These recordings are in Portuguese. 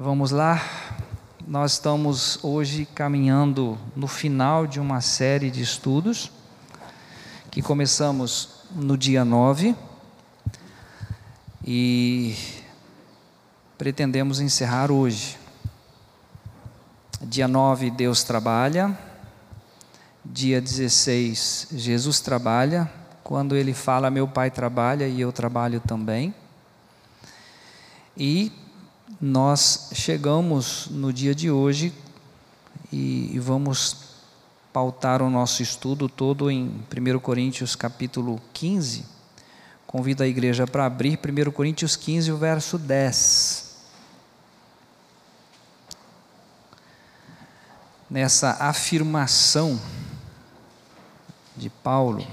Vamos lá. Nós estamos hoje caminhando no final de uma série de estudos que começamos no dia 9 e pretendemos encerrar hoje. Dia 9, Deus trabalha. Dia 16, Jesus trabalha. Quando ele fala, meu pai trabalha e eu trabalho também. E nós chegamos no dia de hoje e, vamos pautar o nosso estudo todo em 1 Coríntios capítulo 15. Convido a igreja para abrir 1 Coríntios 15, o verso 10. Nessa afirmação de Paulo,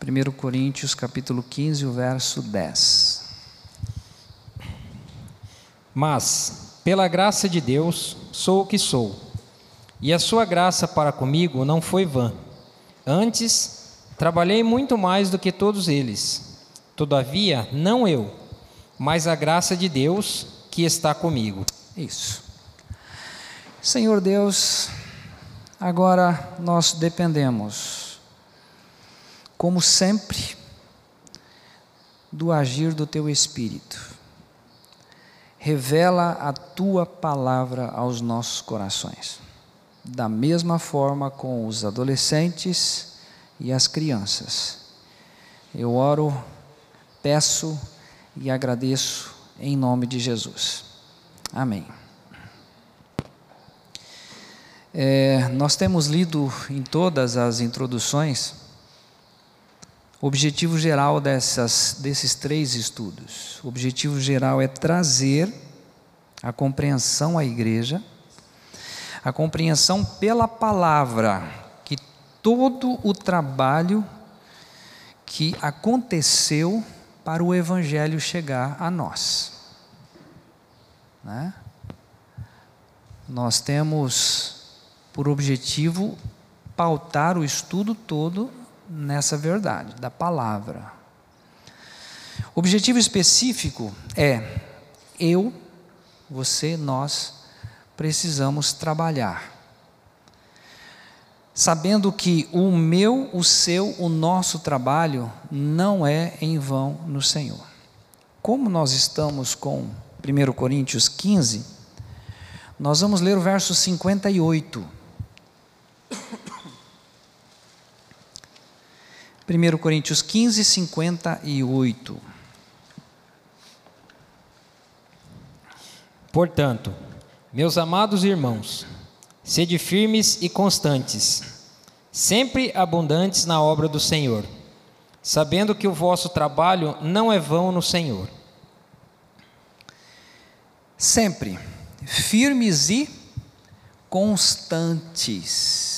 1 Coríntios capítulo 15, o verso 10. Mas, pela graça de Deus, sou o que sou, e a sua graça para comigo não foi vã. Antes, trabalhei muito mais do que todos eles. Todavia, não eu, mas a graça de Deus que está comigo. Isso. Senhor Deus, agora nós dependemos como sempre, do agir do teu Espírito. Revela a tua palavra aos nossos corações. Da mesma forma com os adolescentes e as crianças. Eu oro, peço e agradeço em nome de Jesus. Amém. É, nós temos lido em todas as introduções o objetivo geral dessas, desses três estudos, o objetivo geral é trazer a compreensão à igreja, a compreensão pela palavra, que todo o trabalho que aconteceu para o Evangelho chegar a nós. Né? Nós temos por objetivo pautar o estudo todo nessa verdade, da palavra. O objetivo específico é eu, você, nós precisamos trabalhar. Sabendo que o meu, o seu, o nosso trabalho não é em vão no Senhor. Como nós estamos com 1 Coríntios 15, nós vamos ler o verso 58. 1 Coríntios 15, 58. Portanto, meus amados irmãos, sede firmes e constantes, sempre abundantes na obra do Senhor, sabendo que o vosso trabalho não é vão no Senhor. Sempre firmes e constantes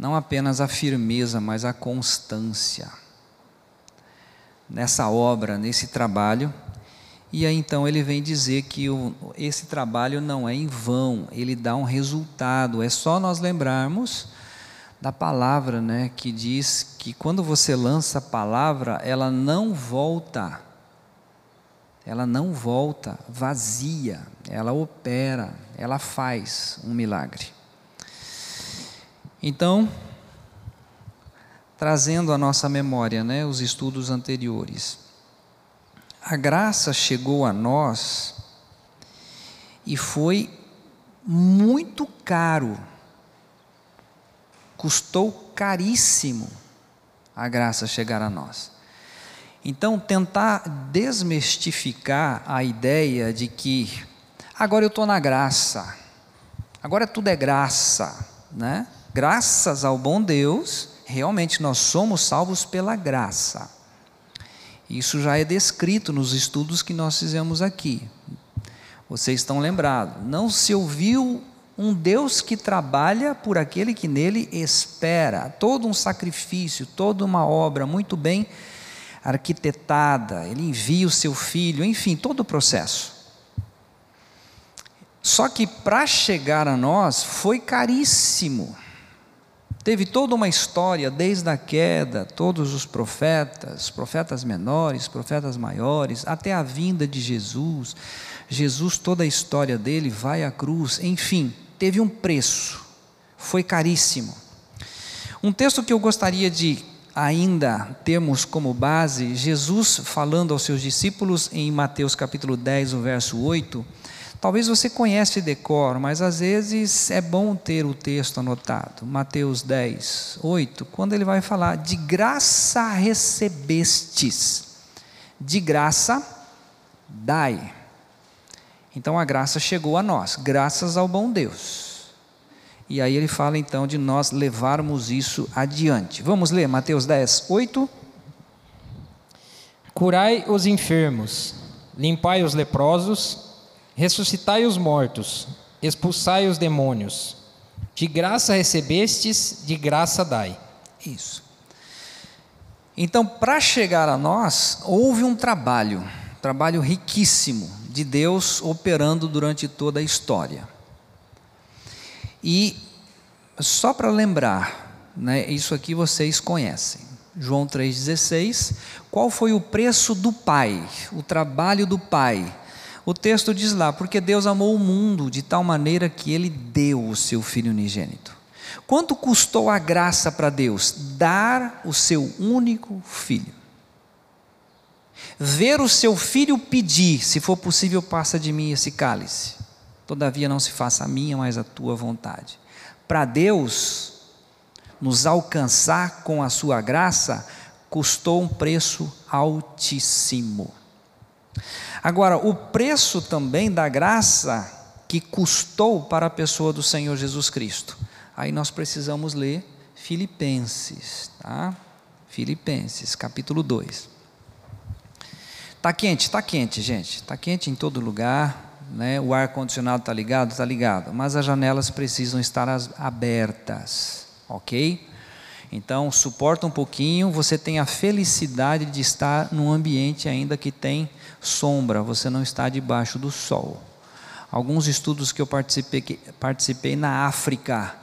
não apenas a firmeza, mas a constância nessa obra, nesse trabalho. E aí então ele vem dizer que o, esse trabalho não é em vão, ele dá um resultado. É só nós lembrarmos da palavra, né, que diz que quando você lança a palavra, ela não volta. Ela não volta vazia, ela opera, ela faz um milagre. Então, trazendo à nossa memória né, os estudos anteriores, a graça chegou a nós e foi muito caro, custou caríssimo a graça chegar a nós. Então, tentar desmistificar a ideia de que agora eu estou na graça, agora tudo é graça, né? Graças ao bom Deus, realmente nós somos salvos pela graça. Isso já é descrito nos estudos que nós fizemos aqui. Vocês estão lembrados? Não se ouviu um Deus que trabalha por aquele que nele espera. Todo um sacrifício, toda uma obra muito bem arquitetada. Ele envia o seu filho, enfim, todo o processo. Só que para chegar a nós foi caríssimo. Teve toda uma história desde a queda, todos os profetas, profetas menores, profetas maiores, até a vinda de Jesus. Jesus, toda a história dele vai à cruz, enfim, teve um preço, foi caríssimo. Um texto que eu gostaria de ainda termos como base, Jesus falando aos seus discípulos em Mateus capítulo 10, o verso 8 Talvez você conhece decor, mas às vezes é bom ter o texto anotado. Mateus 10, 8, quando ele vai falar: De graça recebestes, de graça dai. Então a graça chegou a nós, graças ao bom Deus. E aí ele fala então de nós levarmos isso adiante. Vamos ler Mateus 10, 8. Curai os enfermos, limpai os leprosos, ressuscitai os mortos, expulsai os demônios. De graça recebestes, de graça dai. Isso. Então, para chegar a nós, houve um trabalho, trabalho riquíssimo de Deus operando durante toda a história. E só para lembrar, né, isso aqui vocês conhecem. João 3,16. Qual foi o preço do Pai, o trabalho do Pai o texto diz lá: porque Deus amou o mundo de tal maneira que ele deu o seu filho unigênito. Quanto custou a graça para Deus? Dar o seu único filho. Ver o seu filho pedir, se for possível, passa de mim esse cálice. Todavia não se faça a minha, mas a tua vontade. Para Deus nos alcançar com a sua graça, custou um preço altíssimo. Agora, o preço também da graça que custou para a pessoa do Senhor Jesus Cristo. Aí nós precisamos ler Filipenses, tá? Filipenses, capítulo 2. Está quente, está quente, gente. Está quente em todo lugar. Né? O ar condicionado está ligado, está ligado. Mas as janelas precisam estar abertas, ok? Então suporta um pouquinho. Você tem a felicidade de estar num ambiente ainda que tem sombra, você não está debaixo do sol. Alguns estudos que eu participei, participei na África,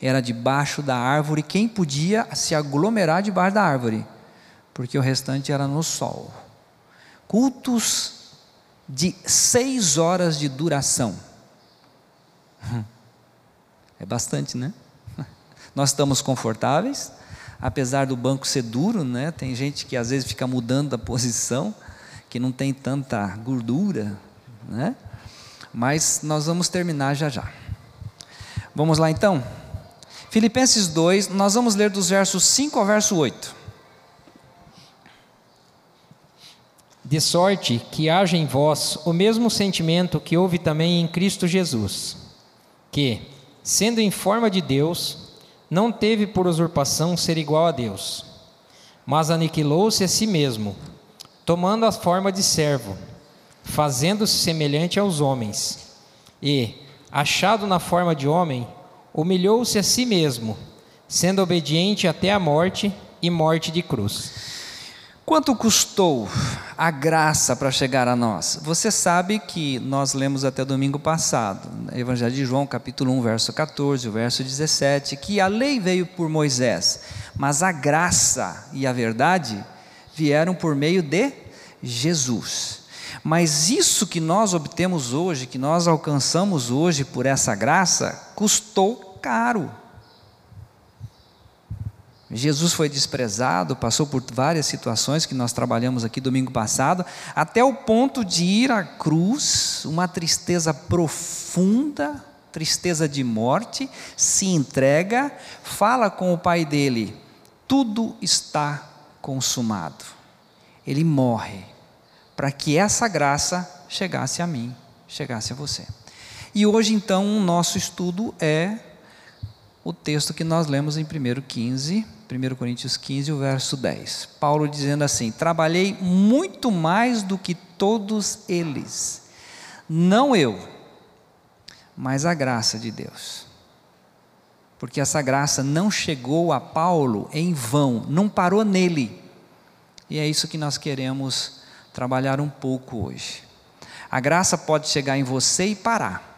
era debaixo da árvore, quem podia se aglomerar debaixo da árvore, porque o restante era no sol. Cultos de seis horas de duração. É bastante, né? Nós estamos confortáveis, apesar do banco ser duro, né? Tem gente que às vezes fica mudando a posição que não tem tanta gordura, né? Mas nós vamos terminar já já. Vamos lá então? Filipenses 2, nós vamos ler dos versos 5 ao verso 8. De sorte que haja em vós o mesmo sentimento que houve também em Cristo Jesus, que, sendo em forma de Deus, não teve por usurpação ser igual a Deus, mas aniquilou-se a si mesmo tomando a forma de servo, fazendo-se semelhante aos homens, e, achado na forma de homem, humilhou-se a si mesmo, sendo obediente até a morte e morte de cruz. Quanto custou a graça para chegar a nós? Você sabe que nós lemos até domingo passado, Evangelho de João, capítulo 1, verso 14, o verso 17, que a lei veio por Moisés, mas a graça e a verdade vieram por meio de Jesus. Mas isso que nós obtemos hoje, que nós alcançamos hoje por essa graça, custou caro. Jesus foi desprezado, passou por várias situações que nós trabalhamos aqui domingo passado, até o ponto de ir à cruz, uma tristeza profunda, tristeza de morte, se entrega, fala com o pai dele: tudo está consumado. Ele morre para que essa graça chegasse a mim, chegasse a você. E hoje, então, o nosso estudo é o texto que nós lemos em 1 15, 1 Coríntios 15, o verso 10. Paulo dizendo assim: Trabalhei muito mais do que todos eles, não eu, mas a graça de Deus. Porque essa graça não chegou a Paulo em vão, não parou nele e é isso que nós queremos trabalhar um pouco hoje. A graça pode chegar em você e parar.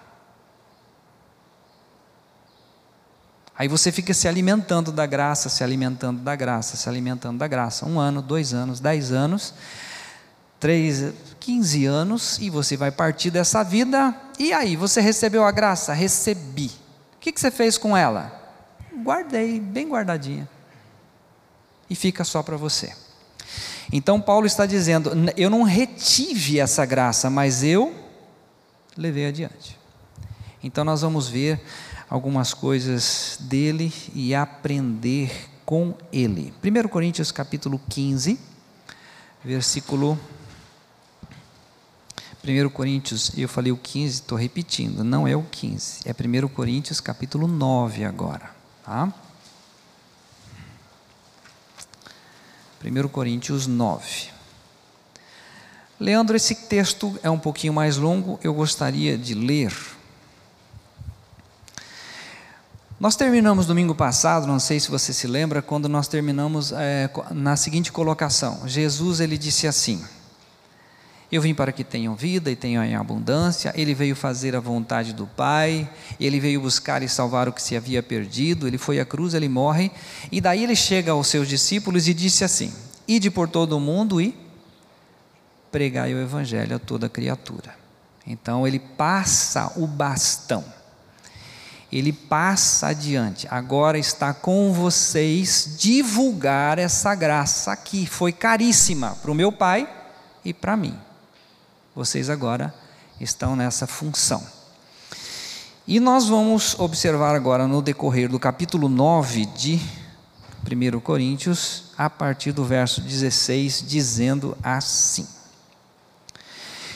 Aí você fica se alimentando da graça, se alimentando da graça, se alimentando da graça. Um ano, dois anos, dez anos, três, quinze anos, e você vai partir dessa vida. E aí, você recebeu a graça? Recebi. O que, que você fez com ela? Guardei, bem guardadinha. E fica só para você. Então, Paulo está dizendo: eu não retive essa graça, mas eu levei adiante. Então, nós vamos ver algumas coisas dele e aprender com ele. 1 Coríntios capítulo 15, versículo 1 Coríntios, eu falei o 15, estou repetindo, não é o 15, é 1 Coríntios capítulo 9 agora. Tá? 1 Coríntios 9. Leandro, esse texto é um pouquinho mais longo, eu gostaria de ler nós terminamos domingo passado, não sei se você se lembra, quando nós terminamos é, na seguinte colocação: Jesus ele disse assim: Eu vim para que tenham vida e tenham em abundância. Ele veio fazer a vontade do Pai. Ele veio buscar e salvar o que se havia perdido. Ele foi à cruz, ele morre e daí ele chega aos seus discípulos e disse assim: Ide por todo o mundo e pregai o evangelho a toda criatura. Então ele passa o bastão ele passa adiante. Agora está com vocês divulgar essa graça que foi caríssima para o meu pai e para mim. Vocês agora estão nessa função. E nós vamos observar agora no decorrer do capítulo 9 de 1 Coríntios, a partir do verso 16, dizendo assim: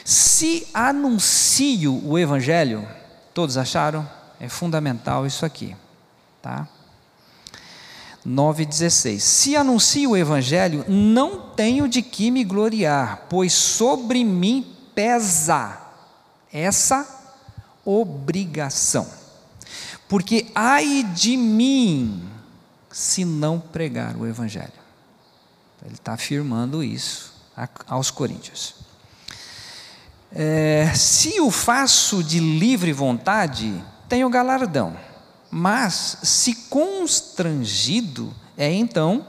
Se anuncio o evangelho, todos acharam? É fundamental isso aqui, tá? 9,16: Se anuncio o Evangelho, não tenho de que me gloriar, pois sobre mim pesa essa obrigação. Porque ai de mim se não pregar o Evangelho. Ele está afirmando isso aos Coríntios. É, se o faço de livre vontade, tem o galardão. Mas, se constrangido, é então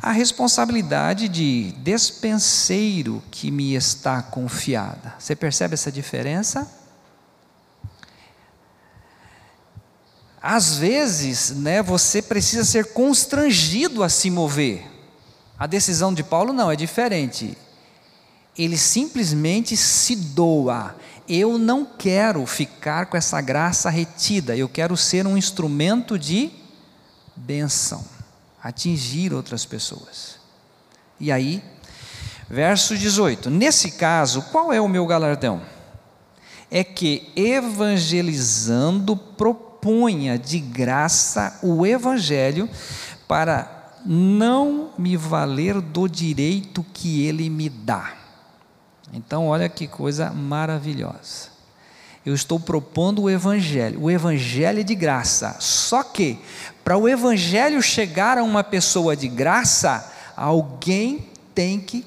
a responsabilidade de despenseiro que me está confiada. Você percebe essa diferença? Às vezes, né, você precisa ser constrangido a se mover. A decisão de Paulo não é diferente. Ele simplesmente se doa, eu não quero ficar com essa graça retida, eu quero ser um instrumento de benção, atingir outras pessoas. E aí, verso 18: Nesse caso, qual é o meu galardão? É que evangelizando proponha de graça o evangelho para não me valer do direito que ele me dá. Então, olha que coisa maravilhosa. Eu estou propondo o Evangelho, o Evangelho é de graça. Só que, para o Evangelho chegar a uma pessoa de graça, alguém tem que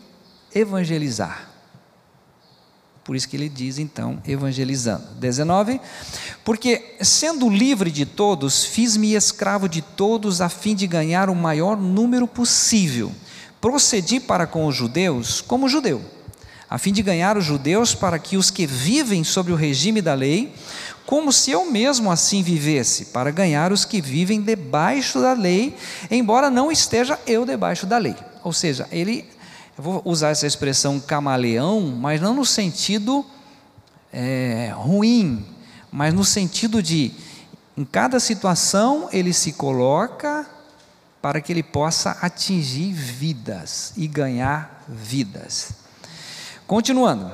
evangelizar. Por isso que ele diz então, evangelizando. 19. Porque, sendo livre de todos, fiz-me escravo de todos a fim de ganhar o maior número possível. Procedi para com os judeus como judeu a fim de ganhar os judeus para que os que vivem sobre o regime da lei, como se eu mesmo assim vivesse, para ganhar os que vivem debaixo da lei, embora não esteja eu debaixo da lei. Ou seja, ele, vou usar essa expressão camaleão, mas não no sentido é, ruim, mas no sentido de, em cada situação, ele se coloca para que ele possa atingir vidas e ganhar vidas. Continuando.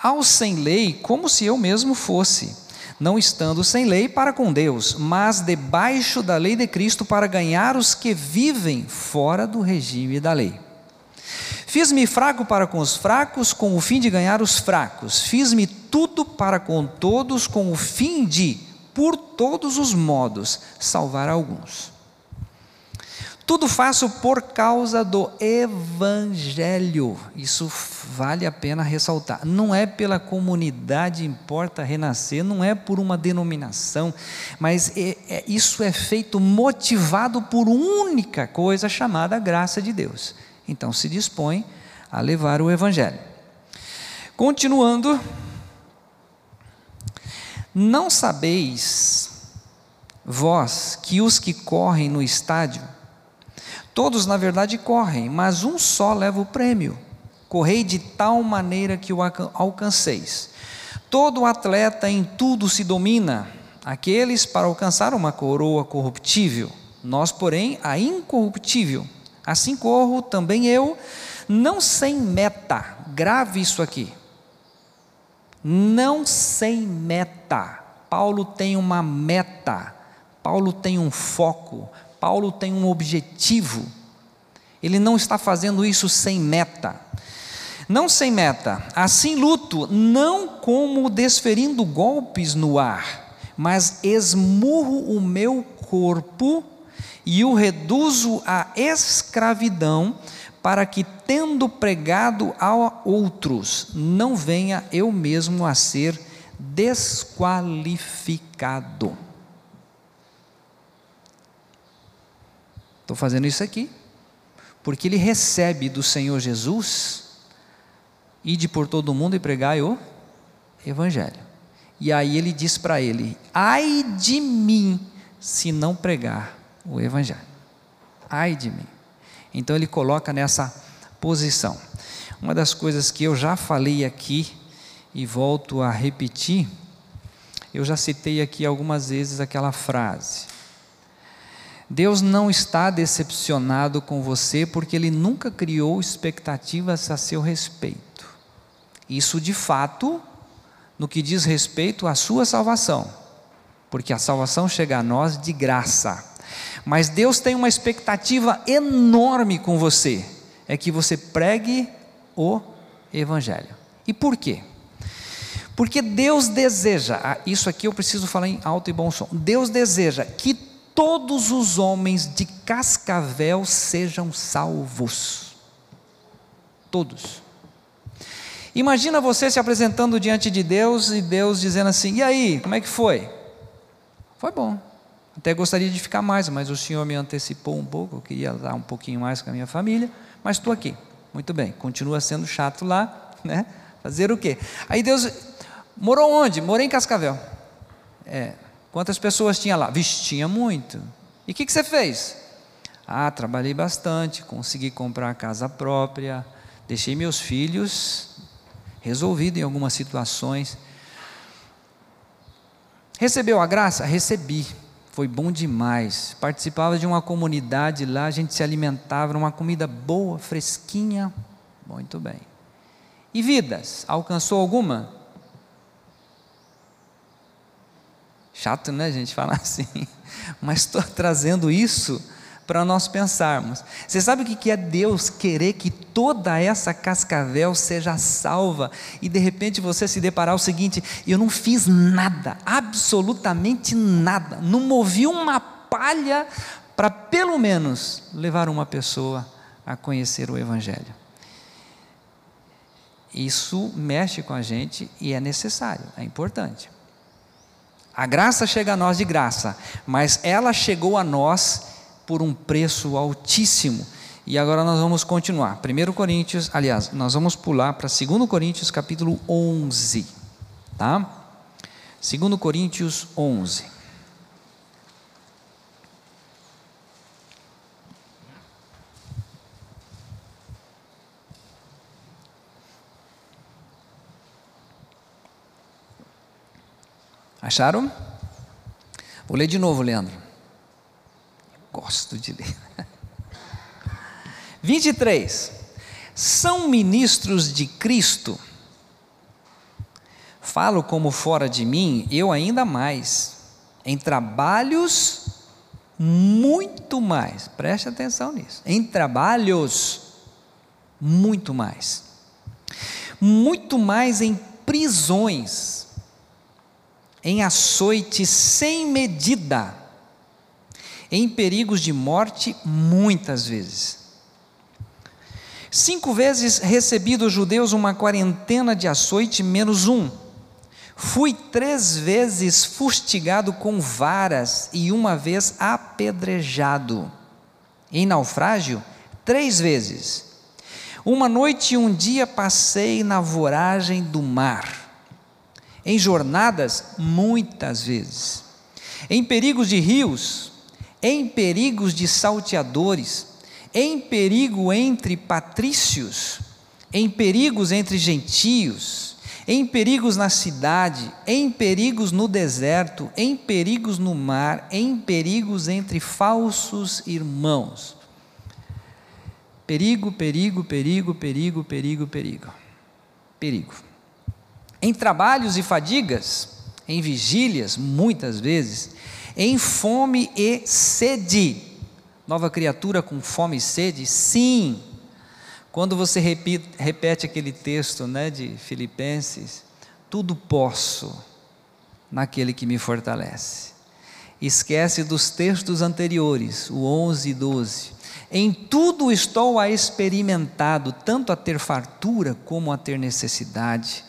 Ao sem lei, como se eu mesmo fosse, não estando sem lei para com Deus, mas debaixo da lei de Cristo para ganhar os que vivem fora do regime da lei. Fiz-me fraco para com os fracos, com o fim de ganhar os fracos. Fiz-me tudo para com todos, com o fim de, por todos os modos, salvar alguns. Tudo faço por causa do Evangelho. Isso vale a pena ressaltar. Não é pela comunidade importa renascer, não é por uma denominação, mas é, é, isso é feito motivado por única coisa chamada graça de Deus. Então se dispõe a levar o Evangelho. Continuando, não sabeis vós que os que correm no estádio, Todos, na verdade, correm, mas um só leva o prêmio. Correi de tal maneira que o alcanceis. Todo atleta em tudo se domina, aqueles para alcançar uma coroa corruptível, nós, porém, a incorruptível. Assim corro também eu, não sem meta, grave isso aqui. Não sem meta. Paulo tem uma meta, Paulo tem um foco, Paulo tem um objetivo. Ele não está fazendo isso sem meta. Não sem meta. Assim luto, não como desferindo golpes no ar, mas esmurro o meu corpo e o reduzo à escravidão, para que, tendo pregado a outros, não venha eu mesmo a ser desqualificado. Estou fazendo isso aqui, porque ele recebe do Senhor Jesus, ide por todo mundo e pregai o Evangelho. E aí ele diz para ele: ai de mim, se não pregar o Evangelho. Ai de mim. Então ele coloca nessa posição. Uma das coisas que eu já falei aqui e volto a repetir, eu já citei aqui algumas vezes aquela frase: Deus não está decepcionado com você porque Ele nunca criou expectativas a seu respeito. Isso de fato, no que diz respeito à sua salvação, porque a salvação chega a nós de graça. Mas Deus tem uma expectativa enorme com você, é que você pregue o Evangelho. E por quê? Porque Deus deseja, ah, isso aqui eu preciso falar em alto e bom som. Deus deseja que todos os homens de Cascavel sejam salvos. Todos. Imagina você se apresentando diante de Deus e Deus dizendo assim: "E aí, como é que foi?" Foi bom. Até gostaria de ficar mais, mas o Senhor me antecipou um pouco, eu queria dar um pouquinho mais com a minha família, mas estou aqui. Muito bem, continua sendo chato lá, né? Fazer o quê? Aí Deus morou onde? Morei em Cascavel. É, Quantas pessoas tinha lá? Vixe, tinha muito. E o que, que você fez? Ah, trabalhei bastante, consegui comprar a casa própria, deixei meus filhos resolvidos em algumas situações. Recebeu a graça? Recebi. Foi bom demais. Participava de uma comunidade lá, a gente se alimentava, uma comida boa, fresquinha. Muito bem. E vidas? Alcançou alguma? Chato, né, gente falar assim? Mas estou trazendo isso para nós pensarmos. Você sabe o que é Deus querer que toda essa cascavel seja salva e de repente você se deparar o seguinte: eu não fiz nada, absolutamente nada, não movi uma palha para pelo menos levar uma pessoa a conhecer o Evangelho. Isso mexe com a gente e é necessário, é importante. A graça chega a nós de graça, mas ela chegou a nós por um preço altíssimo. E agora nós vamos continuar. 1 Coríntios, aliás, nós vamos pular para 2 Coríntios capítulo 11, tá? 2 Coríntios 11. Acharam? Vou ler de novo, Leandro. Gosto de ler. 23. São ministros de Cristo. Falo como fora de mim, eu ainda mais. Em trabalhos, muito mais. Preste atenção nisso. Em trabalhos, muito mais. Muito mais em prisões em açoite sem medida, em perigos de morte muitas vezes. Cinco vezes recebi dos judeus uma quarentena de açoite menos um. Fui três vezes fustigado com varas e uma vez apedrejado. Em naufrágio, três vezes. Uma noite e um dia passei na voragem do mar. Em jornadas, muitas vezes. Em perigos de rios, em perigos de salteadores, em perigo entre patrícios, em perigos entre gentios, em perigos na cidade, em perigos no deserto, em perigos no mar, em perigos entre falsos irmãos. Perigo, perigo, perigo, perigo, perigo, perigo. Perigo. Em trabalhos e fadigas, em vigílias, muitas vezes, em fome e sede. Nova criatura com fome e sede? Sim. Quando você repete, aquele texto né, de Filipenses, tudo posso naquele que me fortalece. Esquece dos textos anteriores, o 11 e 12. Em tudo estou a experimentado, tanto a ter fartura como a ter necessidade.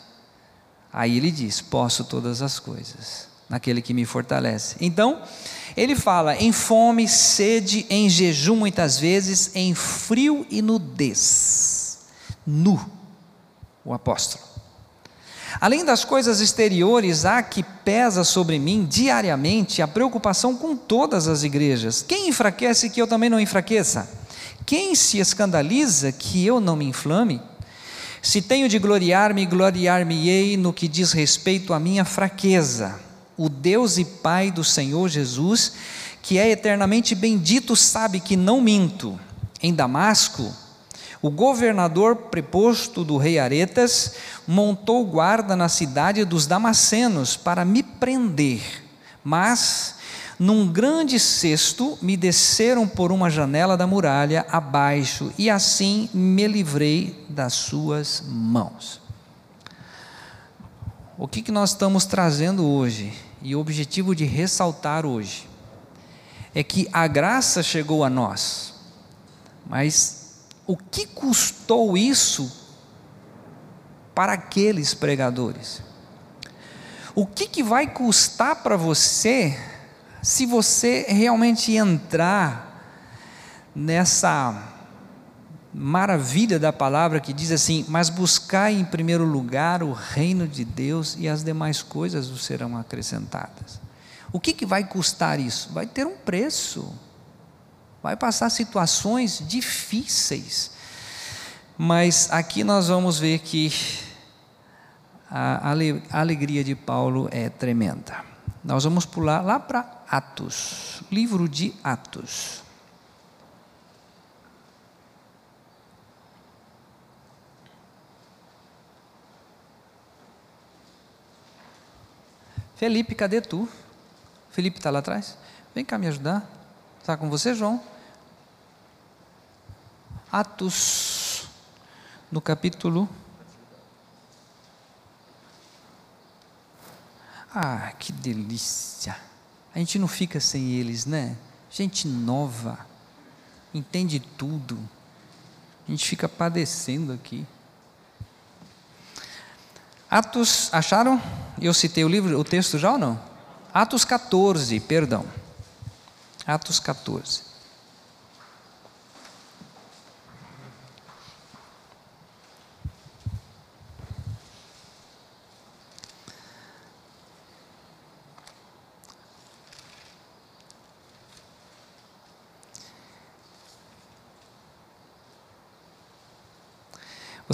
Aí ele diz: Posso todas as coisas, naquele que me fortalece. Então, ele fala em fome, sede, em jejum muitas vezes, em frio e nudez. Nu, o apóstolo. Além das coisas exteriores, há que pesa sobre mim diariamente a preocupação com todas as igrejas. Quem enfraquece que eu também não enfraqueça? Quem se escandaliza que eu não me inflame? Se tenho de gloriar-me, gloriar-me-ei no que diz respeito à minha fraqueza o Deus e Pai do Senhor Jesus, que é eternamente bendito, sabe que não minto. Em Damasco, o governador preposto do rei Aretas montou guarda na cidade dos Damascenos para me prender, mas num grande cesto me desceram por uma janela da muralha abaixo e assim me livrei das suas mãos. O que, que nós estamos trazendo hoje, e o objetivo de ressaltar hoje, é que a graça chegou a nós, mas o que custou isso para aqueles pregadores? O que, que vai custar para você se você realmente entrar nessa maravilha da palavra que diz assim: Mas buscai em primeiro lugar o reino de Deus e as demais coisas vos serão acrescentadas. O que, que vai custar isso? Vai ter um preço, vai passar situações difíceis. Mas aqui nós vamos ver que a alegria de Paulo é tremenda. Nós vamos pular lá para Atos, livro de Atos. Felipe, cadê tu? Felipe está lá atrás? Vem cá me ajudar. Está com você, João? Atos, no capítulo. Ah, que delícia! A gente não fica sem eles, né? Gente nova, entende tudo. A gente fica padecendo aqui. Atos, acharam? Eu citei o livro, o texto já ou não? Atos 14, perdão. Atos 14.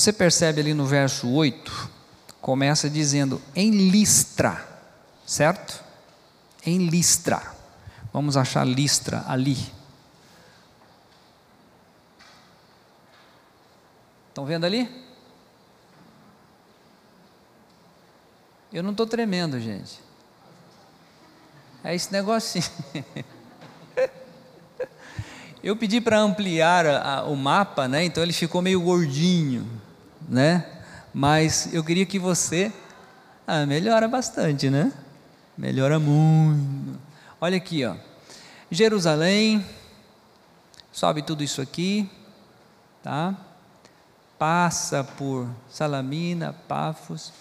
Você percebe ali no verso 8 começa dizendo em Listra, certo? Em Listra. Vamos achar Listra ali. Estão vendo ali? Eu não estou tremendo, gente. É esse negocinho. Eu pedi para ampliar a, a, o mapa, né? Então ele ficou meio gordinho, né? mas eu queria que você. Ah, melhora bastante, né? Melhora muito. Olha aqui, ó. Jerusalém, sobe tudo isso aqui, tá? Passa por Salamina, Pafos.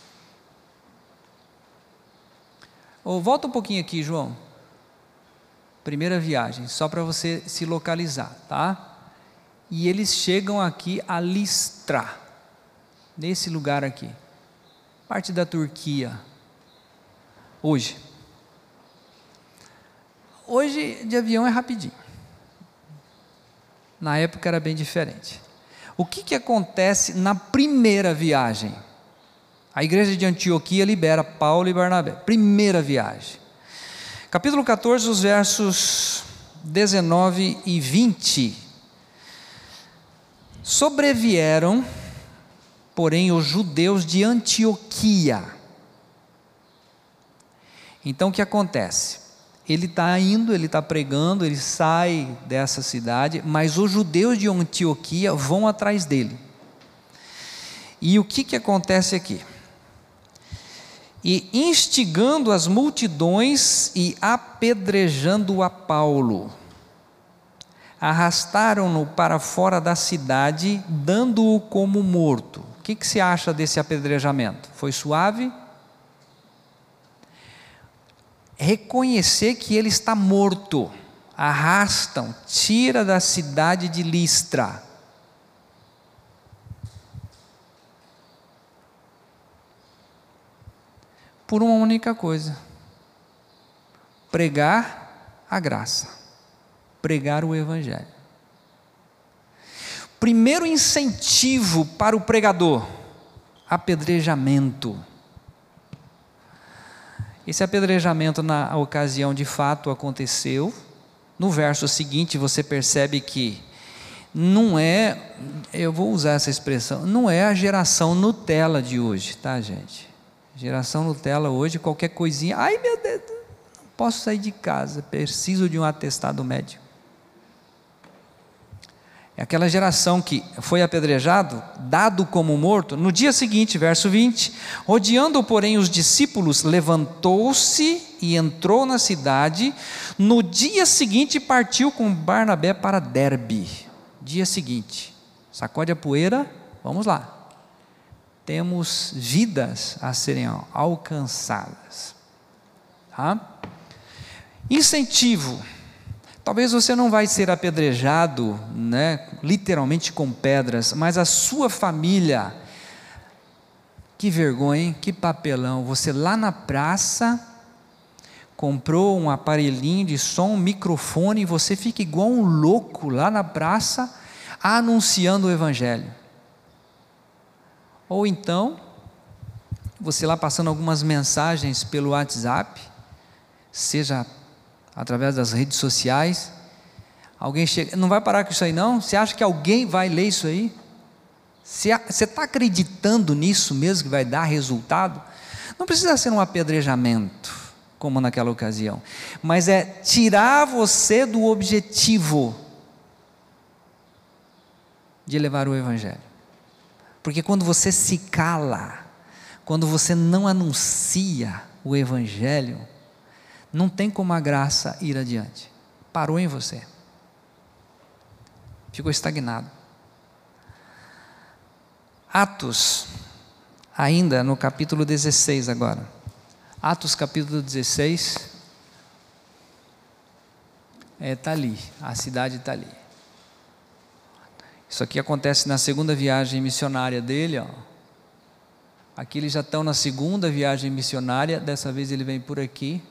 Ou volta um pouquinho aqui, João. Primeira viagem, só para você se localizar, tá? E eles chegam aqui a Listra, nesse lugar aqui, parte da Turquia, hoje. Hoje de avião é rapidinho. Na época era bem diferente. O que, que acontece na primeira viagem? A igreja de Antioquia libera Paulo e Barnabé. Primeira viagem. Capítulo 14, os versos 19 e 20. Sobrevieram, porém, os judeus de Antioquia. Então o que acontece? ele está indo, ele está pregando, ele sai dessa cidade, mas os judeus de Antioquia vão atrás dele. E o que, que acontece aqui? E instigando as multidões e apedrejando a Paulo, arrastaram-no para fora da cidade, dando-o como morto. Que, que se acha desse apedrejamento? Foi suave? reconhecer que ele está morto. Arrastam, tira da cidade de Listra. Por uma única coisa: pregar a graça, pregar o Evangelho. Primeiro incentivo para o pregador: apedrejamento. Esse apedrejamento, na ocasião, de fato aconteceu. No verso seguinte, você percebe que não é, eu vou usar essa expressão, não é a geração Nutella de hoje, tá, gente? Geração Nutella hoje, qualquer coisinha, ai meu Deus, não posso sair de casa, preciso de um atestado médico. É aquela geração que foi apedrejado, dado como morto, no dia seguinte, verso 20, rodeando, porém, os discípulos, levantou-se e entrou na cidade. No dia seguinte, partiu com Barnabé para Derbe. Dia seguinte, sacode a poeira, vamos lá. Temos vidas a serem alcançadas. Tá? Incentivo Talvez você não vai ser apedrejado, né, literalmente com pedras, mas a sua família, que vergonha, hein? que papelão. Você lá na praça comprou um aparelhinho de som, um microfone, e você fica igual um louco lá na praça anunciando o evangelho. Ou então, você lá passando algumas mensagens pelo WhatsApp, seja através das redes sociais. Alguém chega, não vai parar com isso aí não? Você acha que alguém vai ler isso aí? Você está acreditando nisso mesmo que vai dar resultado? Não precisa ser um apedrejamento, como naquela ocasião, mas é tirar você do objetivo de levar o Evangelho. Porque quando você se cala, quando você não anuncia o Evangelho, não tem como a graça ir adiante. Parou em você. Ficou estagnado. Atos, ainda no capítulo 16 agora. Atos capítulo 16. Está é, tá ali, a cidade está ali. Isso aqui acontece na segunda viagem missionária dele. Ó. Aqui eles já estão na segunda viagem missionária, dessa vez ele vem por aqui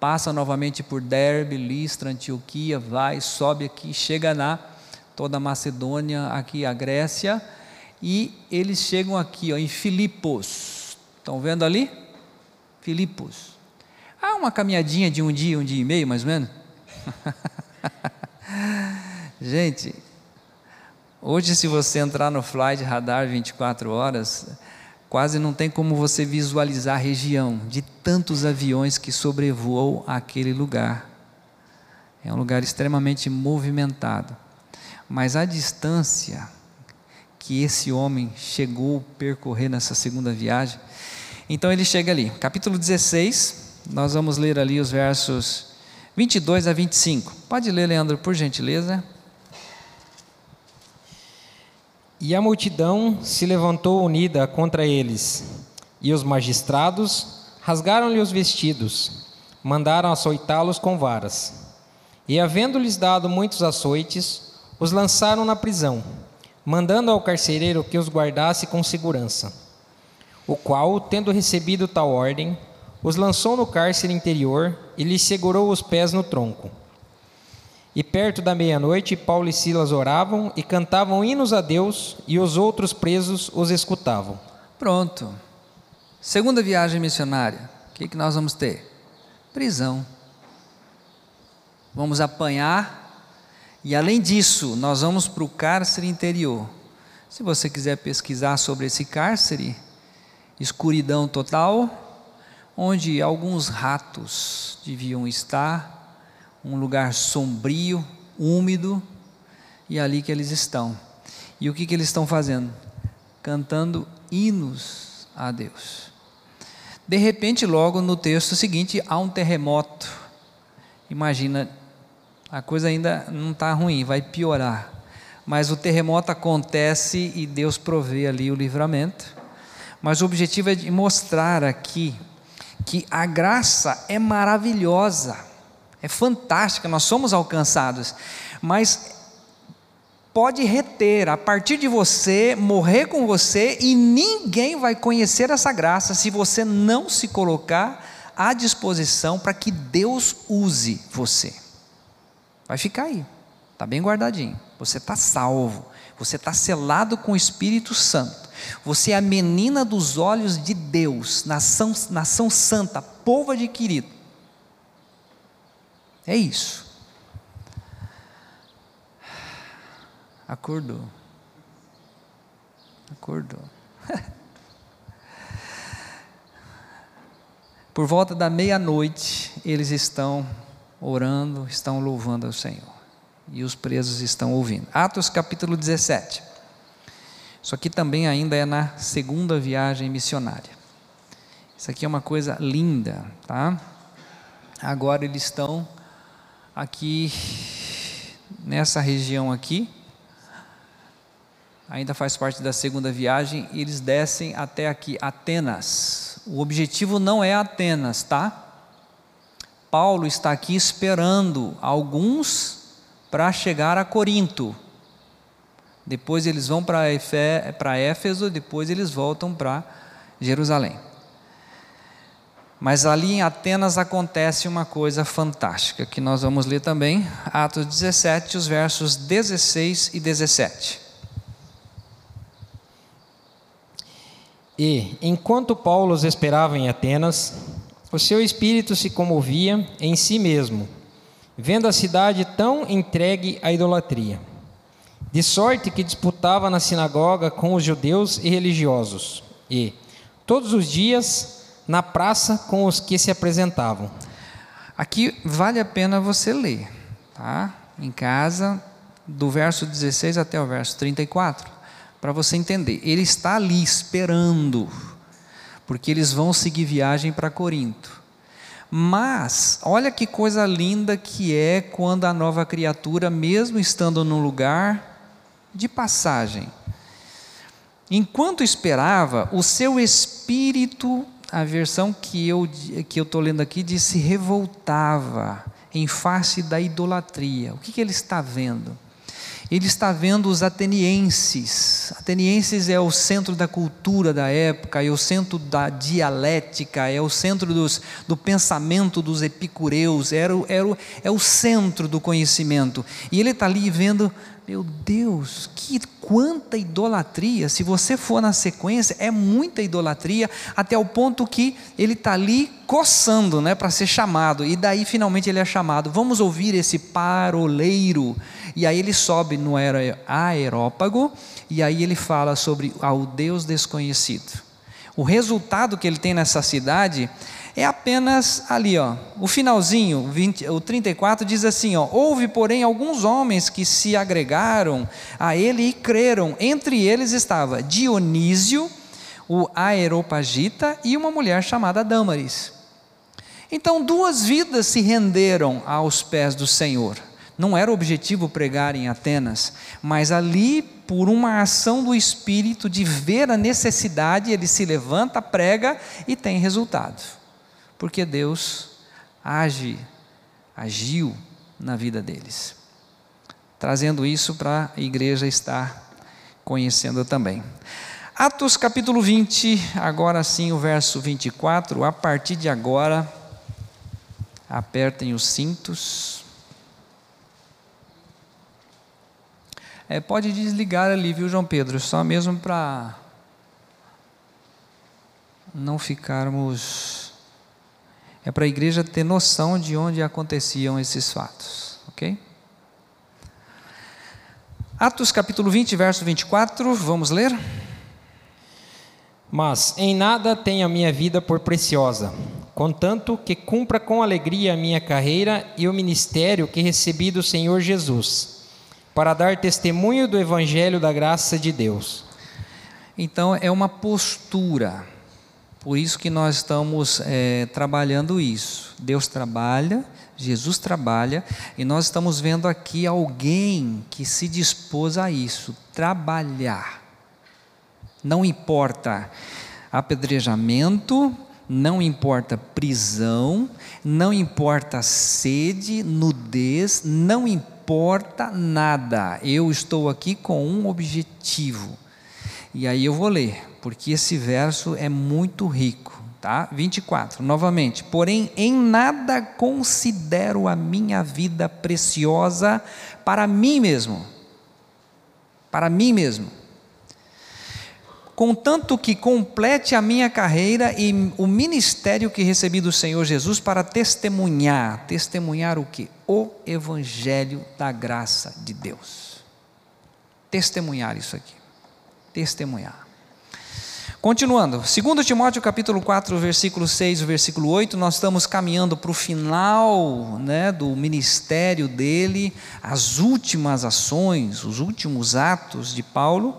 passa novamente por Derbe, Listra, Antioquia, vai, sobe aqui, chega na toda a Macedônia, aqui a Grécia, e eles chegam aqui ó, em Filipos. Estão vendo ali? Filipos. Ah, uma caminhadinha de um dia, um dia e meio, mais ou menos. Gente, hoje se você entrar no Flight Radar 24 horas, Quase não tem como você visualizar a região de tantos aviões que sobrevoam aquele lugar. É um lugar extremamente movimentado. Mas a distância que esse homem chegou a percorrer nessa segunda viagem, então ele chega ali, capítulo 16, nós vamos ler ali os versos 22 a 25. Pode ler, Leandro, por gentileza. E a multidão se levantou unida contra eles, e os magistrados rasgaram-lhe os vestidos, mandaram açoitá-los com varas. E, havendo-lhes dado muitos açoites, os lançaram na prisão, mandando ao carcereiro que os guardasse com segurança. O qual, tendo recebido tal ordem, os lançou no cárcere interior e lhes segurou os pés no tronco. E perto da meia-noite, Paulo e Silas oravam e cantavam hinos a Deus, e os outros presos os escutavam. Pronto. Segunda viagem missionária. O que, que nós vamos ter? Prisão. Vamos apanhar. E além disso, nós vamos para o cárcere interior. Se você quiser pesquisar sobre esse cárcere, escuridão total, onde alguns ratos deviam estar, um lugar sombrio, úmido, e é ali que eles estão. E o que, que eles estão fazendo? Cantando hinos a Deus. De repente, logo no texto seguinte, há um terremoto. Imagina, a coisa ainda não está ruim, vai piorar. Mas o terremoto acontece e Deus provê ali o livramento. Mas o objetivo é de mostrar aqui que a graça é maravilhosa é fantástica, nós somos alcançados, mas pode reter a partir de você, morrer com você, e ninguém vai conhecer essa graça se você não se colocar à disposição para que Deus use você. Vai ficar aí, está bem guardadinho. Você está salvo, você está selado com o Espírito Santo. Você é a menina dos olhos de Deus, nação, nação santa, povo adquirido. É isso. Acordou. Acordou. Por volta da meia-noite, eles estão orando, estão louvando ao Senhor. E os presos estão ouvindo. Atos capítulo 17. Isso aqui também ainda é na segunda viagem missionária. Isso aqui é uma coisa linda, tá? Agora eles estão aqui nessa região aqui, ainda faz parte da segunda viagem, e eles descem até aqui, Atenas. O objetivo não é Atenas, tá? Paulo está aqui esperando alguns para chegar a Corinto. Depois eles vão para Éfeso, depois eles voltam para Jerusalém. Mas ali em Atenas acontece uma coisa fantástica, que nós vamos ler também, Atos 17, os versos 16 e 17. E, enquanto Paulo os esperava em Atenas, o seu espírito se comovia em si mesmo, vendo a cidade tão entregue à idolatria. De sorte que disputava na sinagoga com os judeus e religiosos, e, todos os dias, na praça com os que se apresentavam. Aqui vale a pena você ler, tá? Em casa, do verso 16 até o verso 34, para você entender. Ele está ali esperando, porque eles vão seguir viagem para Corinto. Mas, olha que coisa linda que é quando a nova criatura, mesmo estando num lugar de passagem, enquanto esperava, o seu espírito a versão que eu que eu estou lendo aqui diz se revoltava em face da idolatria. O que, que ele está vendo? Ele está vendo os atenienses. Atenienses é o centro da cultura da época, é o centro da dialética, é o centro dos, do pensamento dos epicureus, era, era, é o centro do conhecimento. E ele está ali vendo meu Deus, que quanta idolatria! Se você for na sequência, é muita idolatria, até o ponto que ele está ali coçando, né, para ser chamado. E daí finalmente ele é chamado. Vamos ouvir esse paroleiro. E aí ele sobe no aerópago e aí ele fala sobre ao Deus desconhecido. O resultado que ele tem nessa cidade é apenas ali, ó. O finalzinho, 20, o 34 diz assim, ó: Houve, porém, alguns homens que se agregaram a ele e creram. Entre eles estava Dionísio, o Aeropagita e uma mulher chamada Dâmaris. Então, duas vidas se renderam aos pés do Senhor. Não era o objetivo pregar em Atenas, mas ali, por uma ação do Espírito de ver a necessidade, ele se levanta, prega e tem resultado. Porque Deus age, agiu na vida deles. Trazendo isso para a igreja estar conhecendo também. Atos capítulo 20, agora sim o verso 24, a partir de agora, apertem os cintos. É, pode desligar ali, viu, João Pedro? Só mesmo para não ficarmos. É para a igreja ter noção de onde aconteciam esses fatos, ok? Atos capítulo 20, verso 24, vamos ler? Mas em nada tenho a minha vida por preciosa, contanto que cumpra com alegria a minha carreira e o ministério que recebi do Senhor Jesus, para dar testemunho do Evangelho da graça de Deus. Então é uma postura, por isso que nós estamos é, trabalhando isso. Deus trabalha, Jesus trabalha, e nós estamos vendo aqui alguém que se dispôs a isso, trabalhar não importa apedrejamento, não importa prisão, não importa sede, nudez, não importa nada. Eu estou aqui com um objetivo. E aí eu vou ler, porque esse verso é muito rico, tá? 24, novamente. Porém, em nada considero a minha vida preciosa para mim mesmo. Para mim mesmo contanto que complete a minha carreira e o ministério que recebi do Senhor Jesus para testemunhar, testemunhar o que? O evangelho da graça de Deus. Testemunhar isso aqui. Testemunhar. Continuando, 2 Timóteo capítulo 4, versículo 6, versículo 8, nós estamos caminhando para o final né, do ministério dele, as últimas ações, os últimos atos de Paulo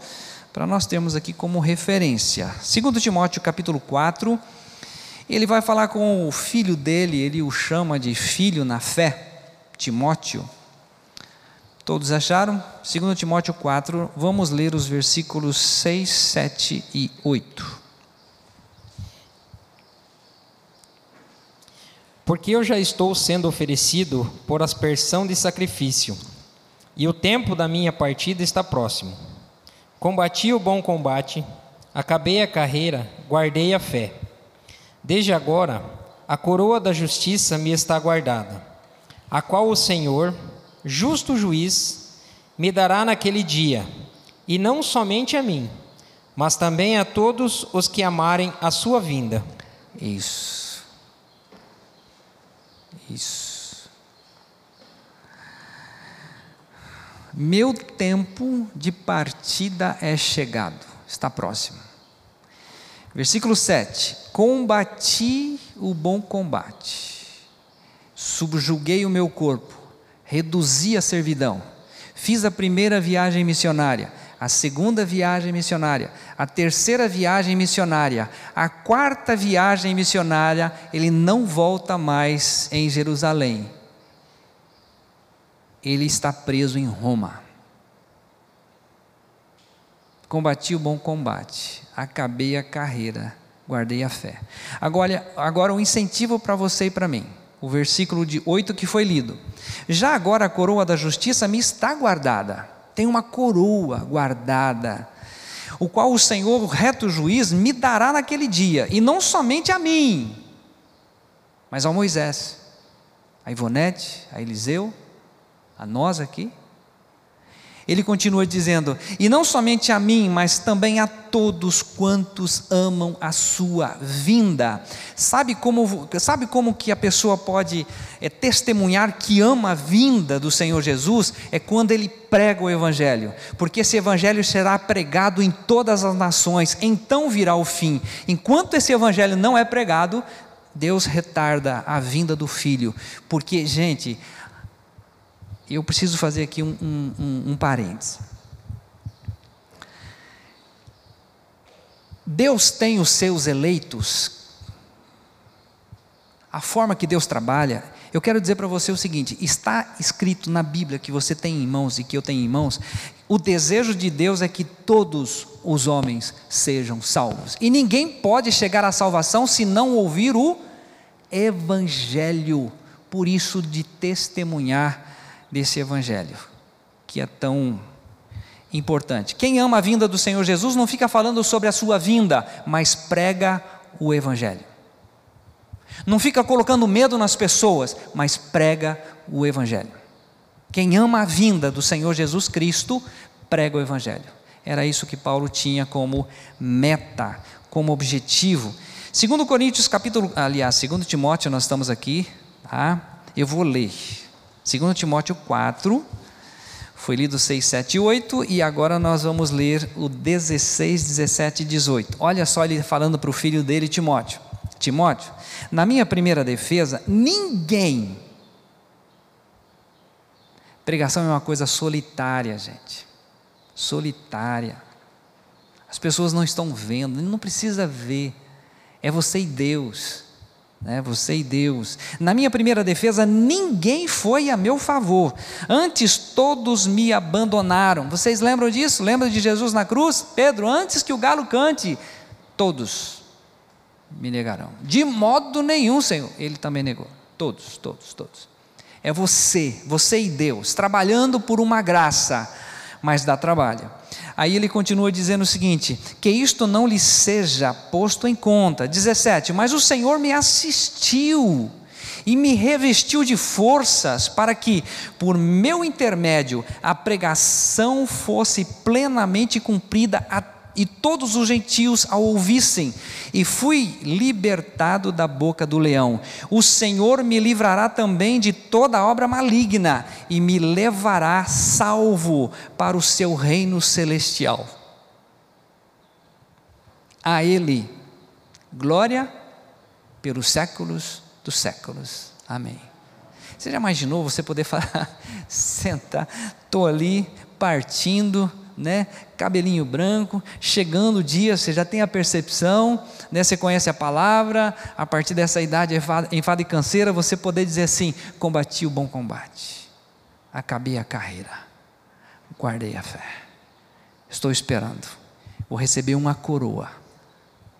para nós termos aqui como referência. 2 Timóteo capítulo 4, ele vai falar com o filho dele, ele o chama de filho na fé, Timóteo. Todos acharam? 2 Timóteo 4, vamos ler os versículos 6, 7 e 8. Porque eu já estou sendo oferecido por aspersão de sacrifício, e o tempo da minha partida está próximo. Combati o bom combate, acabei a carreira, guardei a fé. Desde agora, a coroa da justiça me está guardada, a qual o Senhor, justo juiz, me dará naquele dia, e não somente a mim, mas também a todos os que amarem a sua vinda. Isso. Isso. Meu tempo de partida é chegado, está próximo. Versículo 7: Combati o bom combate, subjuguei o meu corpo, reduzi a servidão, fiz a primeira viagem missionária, a segunda viagem missionária, a terceira viagem missionária, a quarta viagem missionária, ele não volta mais em Jerusalém ele está preso em Roma. Combati o bom combate, acabei a carreira, guardei a fé. Agora, agora um incentivo para você e para mim. O versículo de 8 que foi lido. Já agora a coroa da justiça me está guardada. Tem uma coroa guardada, o qual o Senhor, o reto juiz, me dará naquele dia, e não somente a mim, mas ao Moisés, a Ivonete, a Eliseu a nós aqui. Ele continua dizendo: E não somente a mim, mas também a todos quantos amam a sua vinda. Sabe como, sabe como que a pessoa pode é, testemunhar que ama a vinda do Senhor Jesus? É quando ele prega o Evangelho, porque esse Evangelho será pregado em todas as nações, então virá o fim. Enquanto esse Evangelho não é pregado, Deus retarda a vinda do Filho, porque, gente, eu preciso fazer aqui um, um, um, um parênteses. Deus tem os seus eleitos a forma que Deus trabalha, eu quero dizer para você o seguinte: está escrito na Bíblia que você tem em mãos e que eu tenho em mãos, o desejo de Deus é que todos os homens sejam salvos. E ninguém pode chegar à salvação se não ouvir o Evangelho. Por isso, de testemunhar desse Evangelho, que é tão importante. Quem ama a vinda do Senhor Jesus não fica falando sobre a sua vinda, mas prega o Evangelho. Não fica colocando medo nas pessoas, mas prega o Evangelho. Quem ama a vinda do Senhor Jesus Cristo, prega o Evangelho. Era isso que Paulo tinha como meta, como objetivo. Segundo Coríntios capítulo, aliás, segundo Timóteo, nós estamos aqui, tá? Eu vou ler. Segundo Timóteo 4, foi lido 6, 7 e 8, e agora nós vamos ler o 16, 17 e 18. Olha só ele falando para o filho dele, Timóteo. Timóteo, na minha primeira defesa, ninguém. Pregação é uma coisa solitária, gente. Solitária. As pessoas não estão vendo, não precisa ver. É você e Deus. Né? Você e Deus. Na minha primeira defesa, ninguém foi a meu favor. Antes todos me abandonaram. Vocês lembram disso? Lembram de Jesus na cruz? Pedro, antes que o galo cante, todos me negarão. De modo nenhum, Senhor. Ele também negou. Todos, todos, todos. É você, você e Deus, trabalhando por uma graça, mas dá trabalho. Aí ele continua dizendo o seguinte: que isto não lhe seja posto em conta. 17. Mas o Senhor me assistiu e me revestiu de forças para que, por meu intermédio, a pregação fosse plenamente cumprida até e todos os gentios a ouvissem, e fui libertado da boca do leão. O Senhor me livrará também de toda obra maligna e me levará salvo para o seu reino celestial. A Ele, glória pelos séculos dos séculos. Amém. Você já imaginou você poder falar, sentar, estou ali partindo né? Cabelinho branco, chegando o dia, você já tem a percepção, né? Você conhece a palavra, a partir dessa idade enfada e canseira, você poder dizer assim: combati o bom combate, acabei a carreira, guardei a fé, estou esperando, vou receber uma coroa,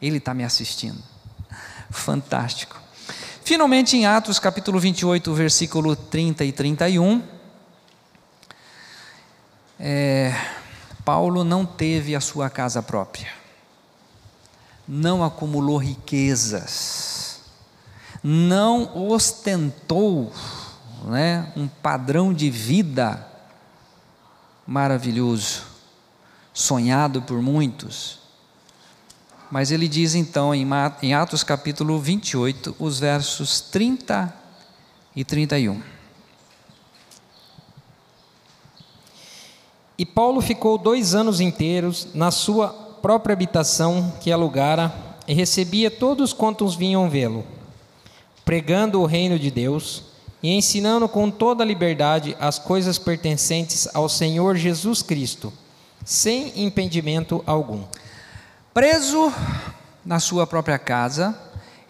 Ele está me assistindo, fantástico. Finalmente, em Atos capítulo 28, versículo 30 e 31, é, Paulo não teve a sua casa própria, não acumulou riquezas, não ostentou né, um padrão de vida maravilhoso, sonhado por muitos. Mas ele diz então em Atos capítulo 28, os versos 30 e 31. E Paulo ficou dois anos inteiros na sua própria habitação que alugara e recebia todos quantos vinham vê-lo, pregando o reino de Deus e ensinando com toda liberdade as coisas pertencentes ao Senhor Jesus Cristo, sem impedimento algum. Preso na sua própria casa,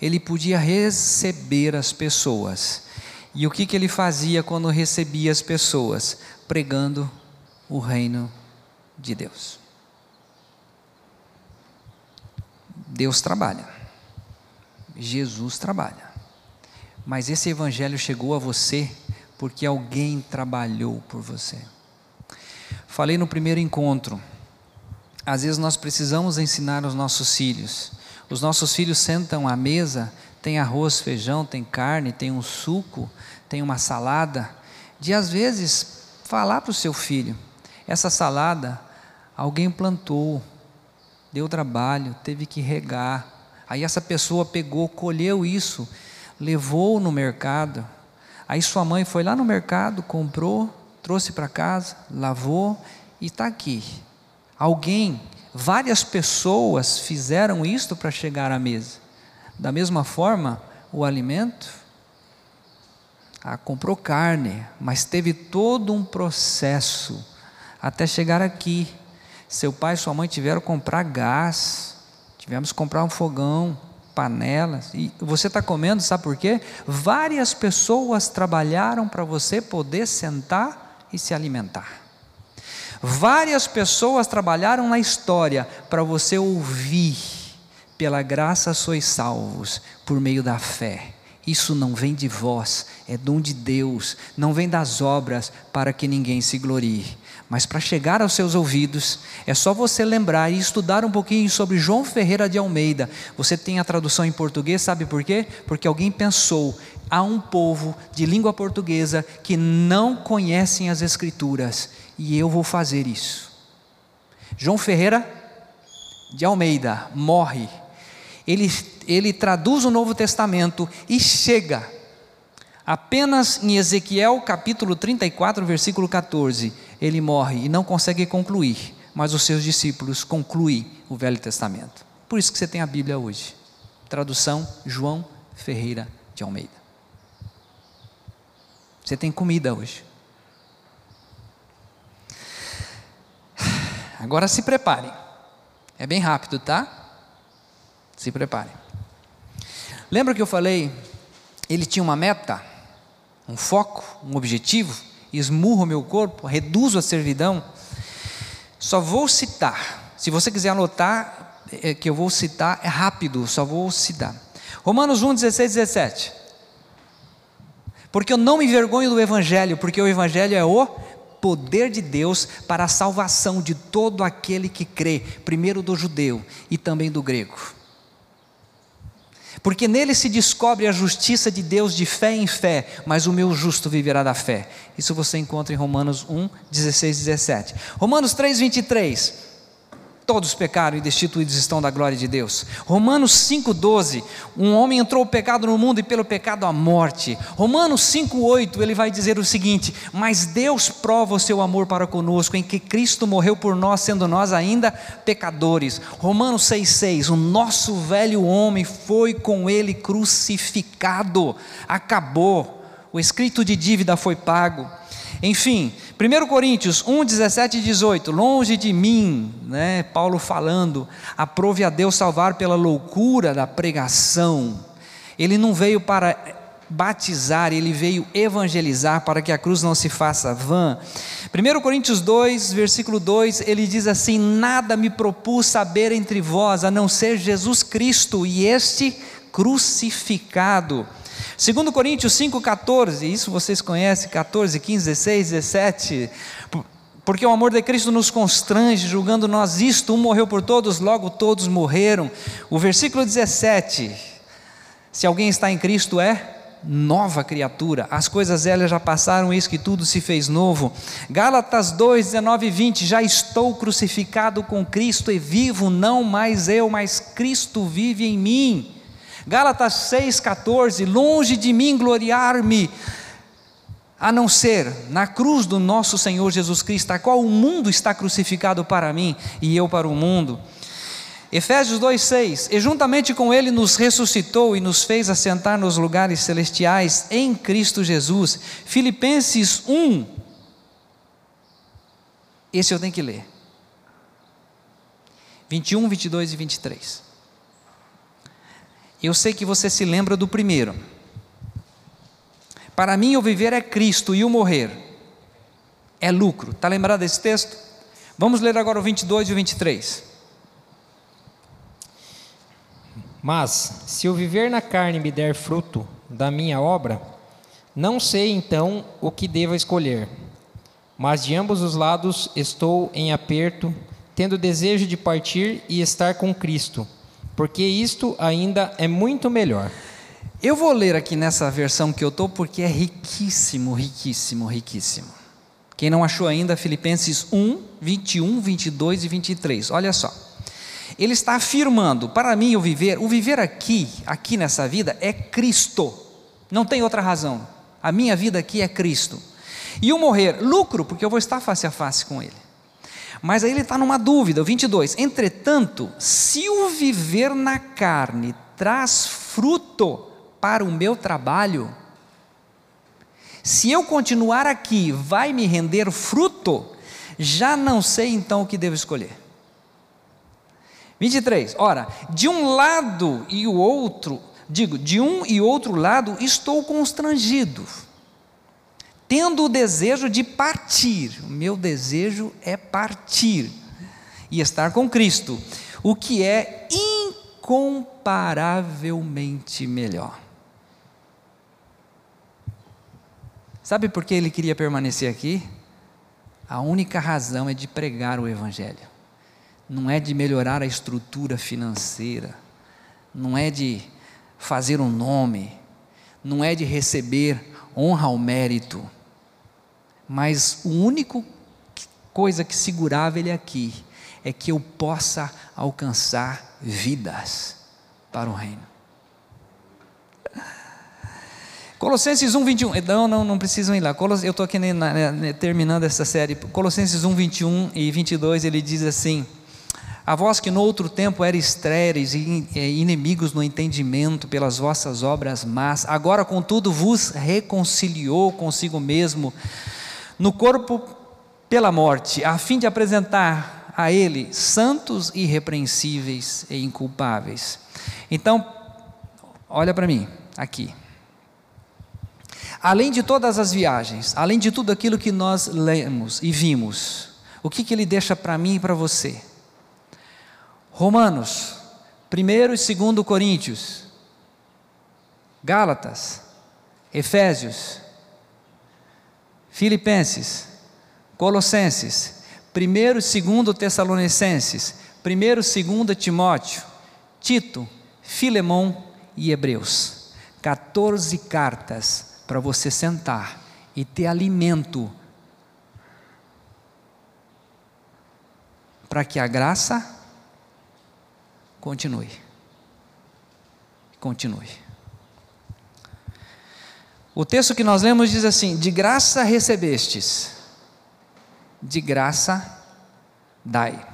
ele podia receber as pessoas. E o que, que ele fazia quando recebia as pessoas? Pregando o reino de Deus. Deus trabalha, Jesus trabalha, mas esse evangelho chegou a você porque alguém trabalhou por você. Falei no primeiro encontro, às vezes nós precisamos ensinar os nossos filhos. Os nossos filhos sentam à mesa, tem arroz, feijão, tem carne, tem um suco, tem uma salada, de às vezes falar para o seu filho: essa salada, alguém plantou, deu trabalho, teve que regar. Aí essa pessoa pegou, colheu isso, levou no mercado. Aí sua mãe foi lá no mercado, comprou, trouxe para casa, lavou e está aqui. Alguém, várias pessoas fizeram isto para chegar à mesa. Da mesma forma, o alimento, ah, comprou carne, mas teve todo um processo até chegar aqui. Seu pai e sua mãe tiveram que comprar gás, tivemos que comprar um fogão, panelas. E você está comendo, sabe por quê? Várias pessoas trabalharam para você poder sentar e se alimentar. Várias pessoas trabalharam na história para você ouvir. Pela graça sois salvos, por meio da fé. Isso não vem de vós, é dom de Deus, não vem das obras para que ninguém se glorie. Mas para chegar aos seus ouvidos, é só você lembrar e estudar um pouquinho sobre João Ferreira de Almeida. Você tem a tradução em português, sabe por quê? Porque alguém pensou: há um povo de língua portuguesa que não conhecem as Escrituras, e eu vou fazer isso. João Ferreira de Almeida morre ele, ele traduz o Novo Testamento e chega apenas em Ezequiel capítulo 34, versículo 14. Ele morre e não consegue concluir, mas os seus discípulos concluem o Velho Testamento. Por isso que você tem a Bíblia hoje. Tradução João Ferreira de Almeida. Você tem comida hoje. Agora se preparem. É bem rápido, tá? Se prepare. Lembra que eu falei? Ele tinha uma meta, um foco, um objetivo. Esmurro meu corpo, reduzo a servidão. Só vou citar. Se você quiser anotar, é, que eu vou citar, é rápido, só vou citar. Romanos 1, 16, 17. Porque eu não me envergonho do Evangelho, porque o Evangelho é o poder de Deus para a salvação de todo aquele que crê, primeiro do judeu e também do grego porque nele se descobre a justiça de Deus de fé em fé, mas o meu justo viverá da fé. Isso você encontra em Romanos 1, 16 e 17. Romanos 3, 23. Todos pecaram e destituídos estão da glória de Deus. Romanos 5,12: Um homem entrou o pecado no mundo e pelo pecado a morte. Romanos 5,8 ele vai dizer o seguinte: Mas Deus prova o seu amor para conosco, em que Cristo morreu por nós, sendo nós ainda pecadores. Romanos 6,6: O nosso velho homem foi com ele crucificado, acabou, o escrito de dívida foi pago. Enfim, 1 Coríntios 1, 17 e 18, longe de mim, né, Paulo falando, aprove a Deus salvar pela loucura da pregação. Ele não veio para batizar, ele veio evangelizar para que a cruz não se faça vã. 1 Coríntios 2, versículo 2, ele diz assim: Nada me propus saber entre vós a não ser Jesus Cristo e este crucificado. 2 Coríntios 5,14, isso vocês conhecem, 14, 15, 16, 17. Porque o amor de Cristo nos constrange, julgando nós isto, um morreu por todos, logo todos morreram. O versículo 17: Se alguém está em Cristo, é nova criatura, as coisas velhas já passaram, eis que tudo se fez novo. Gálatas 2, 19 e 20: Já estou crucificado com Cristo e vivo, não mais eu, mas Cristo vive em mim. Gálatas 6,14: Longe de mim gloriar-me, a não ser na cruz do nosso Senhor Jesus Cristo, a qual o mundo está crucificado para mim e eu para o mundo. Efésios 2,6: E juntamente com Ele nos ressuscitou e nos fez assentar nos lugares celestiais em Cristo Jesus. Filipenses 1, esse eu tenho que ler. 21, 22 e 23. Eu sei que você se lembra do primeiro. Para mim, o viver é Cristo e o morrer é lucro. Está lembrado desse texto? Vamos ler agora o 22 e o 23. Mas, se o viver na carne me der fruto da minha obra, não sei então o que devo escolher. Mas de ambos os lados estou em aperto, tendo desejo de partir e estar com Cristo porque isto ainda é muito melhor. Eu vou ler aqui nessa versão que eu estou, porque é riquíssimo, riquíssimo, riquíssimo. Quem não achou ainda, Filipenses 1, 21, 22 e 23. Olha só. Ele está afirmando: para mim, o viver, o viver aqui, aqui nessa vida, é Cristo. Não tem outra razão. A minha vida aqui é Cristo. E o morrer, lucro, porque eu vou estar face a face com Ele. Mas aí ele está numa dúvida, o 22. Entretanto, se o viver na carne traz fruto para o meu trabalho, se eu continuar aqui vai me render fruto, já não sei então o que devo escolher. 23. Ora, de um lado e o outro, digo, de um e outro lado estou constrangido, tendo o desejo de partir. O meu desejo é partir e estar com Cristo, o que é incomparavelmente melhor. Sabe por que ele queria permanecer aqui? A única razão é de pregar o Evangelho não é de melhorar a estrutura financeira, não é de fazer um nome, não é de receber honra ao mérito, mas o único coisa que segurava ele aqui é que eu possa alcançar vidas para o reino. Colossenses 1, 21. Não, não, não precisam ir lá. Eu estou aqui terminando essa série. Colossenses 1, 21 e 22, ele diz assim: a vós que no outro tempo eram estréreis e inimigos no entendimento pelas vossas obras más, agora contudo vos reconciliou consigo mesmo no corpo pela morte, a fim de apresentar a ele santos, irrepreensíveis e inculpáveis. Então, olha para mim, aqui. Além de todas as viagens, além de tudo aquilo que nós lemos e vimos, o que, que ele deixa para mim e para você? Romanos, 1 e 2 Coríntios, Gálatas, Efésios, Filipenses, Colossenses, 1 e 2 Tessalonicenses, 1 e 2 Timóteo, Tito, Filemão e Hebreus. 14 cartas para você sentar e ter alimento para que a graça Continue. Continue. O texto que nós lemos diz assim: De graça recebestes, de graça dai.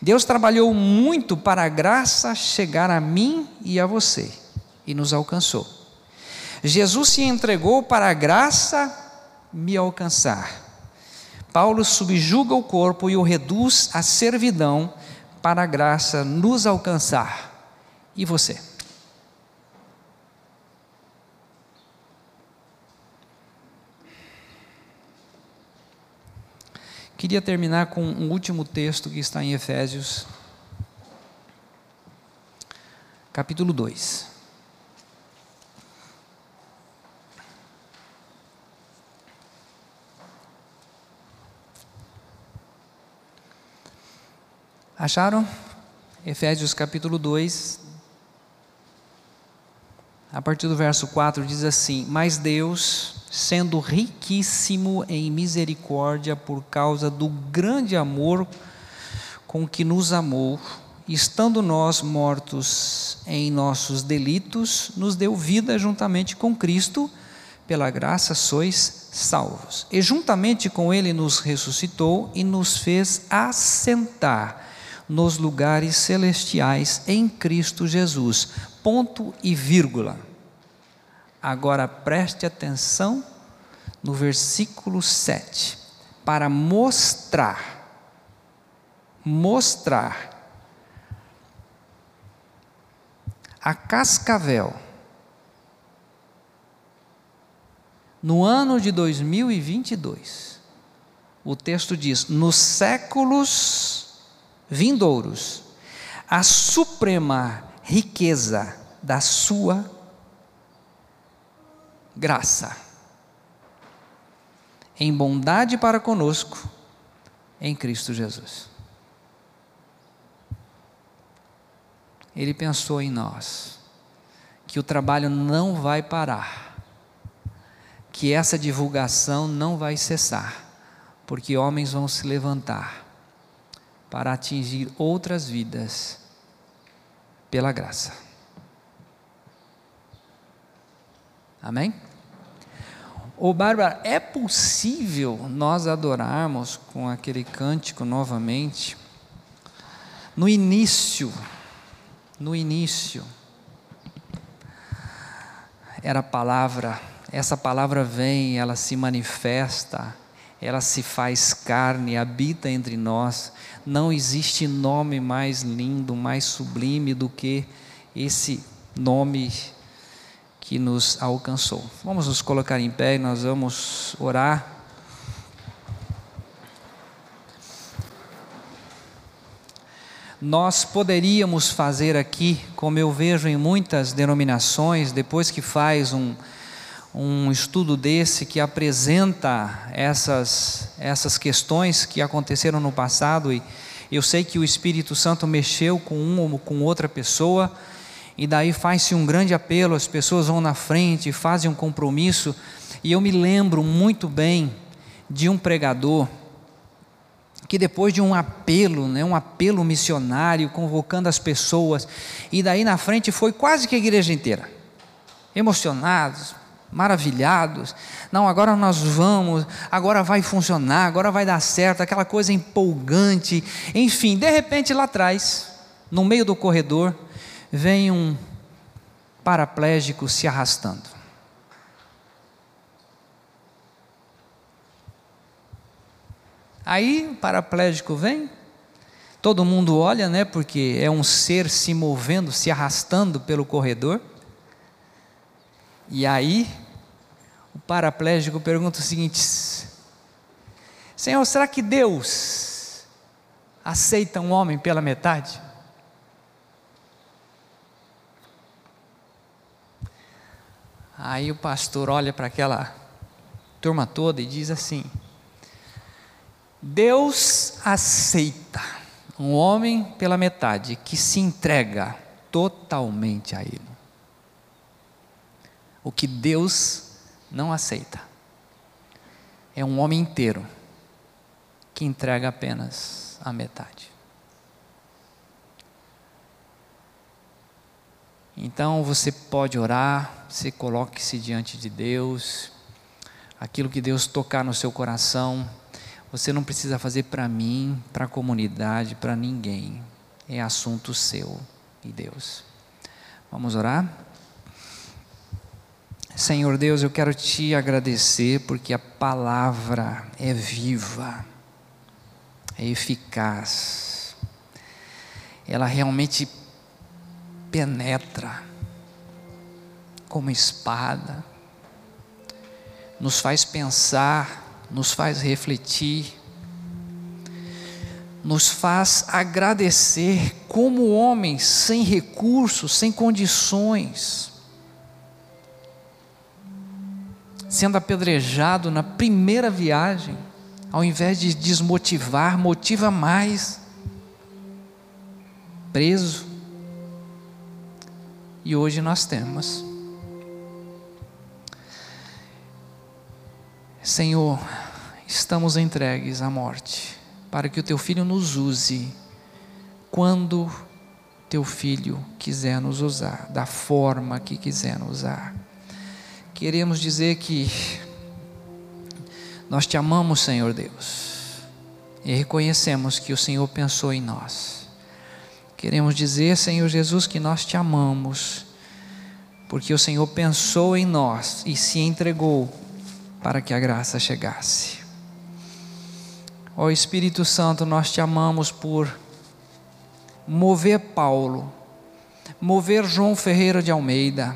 Deus trabalhou muito para a graça chegar a mim e a você, e nos alcançou. Jesus se entregou para a graça me alcançar. Paulo subjuga o corpo e o reduz à servidão para a graça nos alcançar. E você? Queria terminar com um último texto que está em Efésios, capítulo 2. Acharam? Efésios capítulo 2, a partir do verso 4 diz assim: Mas Deus, sendo riquíssimo em misericórdia por causa do grande amor com que nos amou, estando nós mortos em nossos delitos, nos deu vida juntamente com Cristo, pela graça sois salvos. E juntamente com Ele nos ressuscitou e nos fez assentar nos lugares celestiais em Cristo Jesus. Ponto e vírgula. Agora preste atenção no versículo 7, para mostrar, mostrar a Cascavel, no ano de 2022, o texto diz: nos séculos vindouros, a suprema riqueza da sua graça, em bondade para conosco, em Cristo Jesus. Ele pensou em nós, que o trabalho não vai parar, que essa divulgação não vai cessar, porque homens vão se levantar para atingir outras vidas pela graça. Amém? Ô Bárbara, é possível nós adorarmos com aquele cântico novamente? No início, no início, era a palavra, essa palavra vem, ela se manifesta, ela se faz carne, habita entre nós. Não existe nome mais lindo, mais sublime do que esse nome que nos alcançou. Vamos nos colocar em pé e nós vamos orar. Nós poderíamos fazer aqui, como eu vejo em muitas denominações, depois que faz um, um estudo desse que apresenta essas, essas questões que aconteceram no passado, e eu sei que o Espírito Santo mexeu com uma ou com outra pessoa, e daí faz-se um grande apelo, as pessoas vão na frente, fazem um compromisso, e eu me lembro muito bem de um pregador que depois de um apelo, né, um apelo missionário, convocando as pessoas, e daí na frente foi quase que a igreja inteira, emocionados, maravilhados. Não, agora nós vamos, agora vai funcionar, agora vai dar certo, aquela coisa empolgante. Enfim, de repente lá atrás, no meio do corredor, vem um paraplégico se arrastando. Aí o paraplégico vem, todo mundo olha, né, porque é um ser se movendo, se arrastando pelo corredor. E aí, o paraplégico pergunta o seguinte: Senhor, será que Deus aceita um homem pela metade? Aí o pastor olha para aquela turma toda e diz assim: Deus aceita um homem pela metade que se entrega totalmente a Ele. O que Deus não aceita é um homem inteiro que entrega apenas a metade. Então você pode orar, você coloque-se diante de Deus, aquilo que Deus tocar no seu coração, você não precisa fazer para mim, para a comunidade, para ninguém, é assunto seu e Deus. Vamos orar? Senhor Deus, eu quero te agradecer porque a palavra é viva, é eficaz, ela realmente penetra como espada, nos faz pensar, nos faz refletir, nos faz agradecer como homens sem recursos, sem condições, sendo apedrejado na primeira viagem, ao invés de desmotivar, motiva mais. Preso. E hoje nós temos. Senhor, estamos entregues à morte, para que o teu filho nos use quando teu filho quiser nos usar, da forma que quiser nos usar queremos dizer que nós te amamos, Senhor Deus, e reconhecemos que o Senhor pensou em nós. Queremos dizer, Senhor Jesus, que nós te amamos, porque o Senhor pensou em nós e se entregou para que a graça chegasse. Ó Espírito Santo, nós te amamos por mover Paulo, mover João Ferreira de Almeida,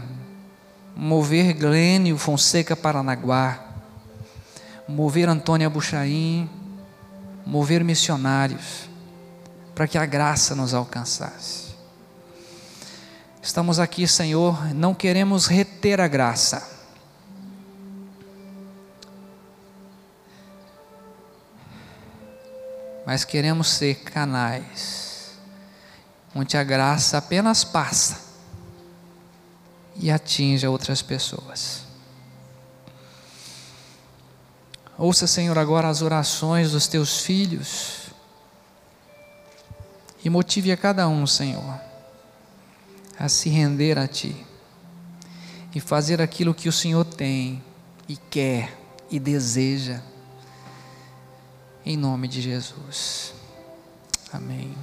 mover Glênio Fonseca Paranaguá, mover Antônia Buchaim, mover missionários, para que a graça nos alcançasse. Estamos aqui, Senhor, não queremos reter a graça. Mas queremos ser canais, onde a graça apenas passa e atinja outras pessoas. Ouça, Senhor, agora as orações dos teus filhos e motive a cada um, Senhor, a se render a Ti e fazer aquilo que o Senhor tem e quer e deseja. Em nome de Jesus. Amém.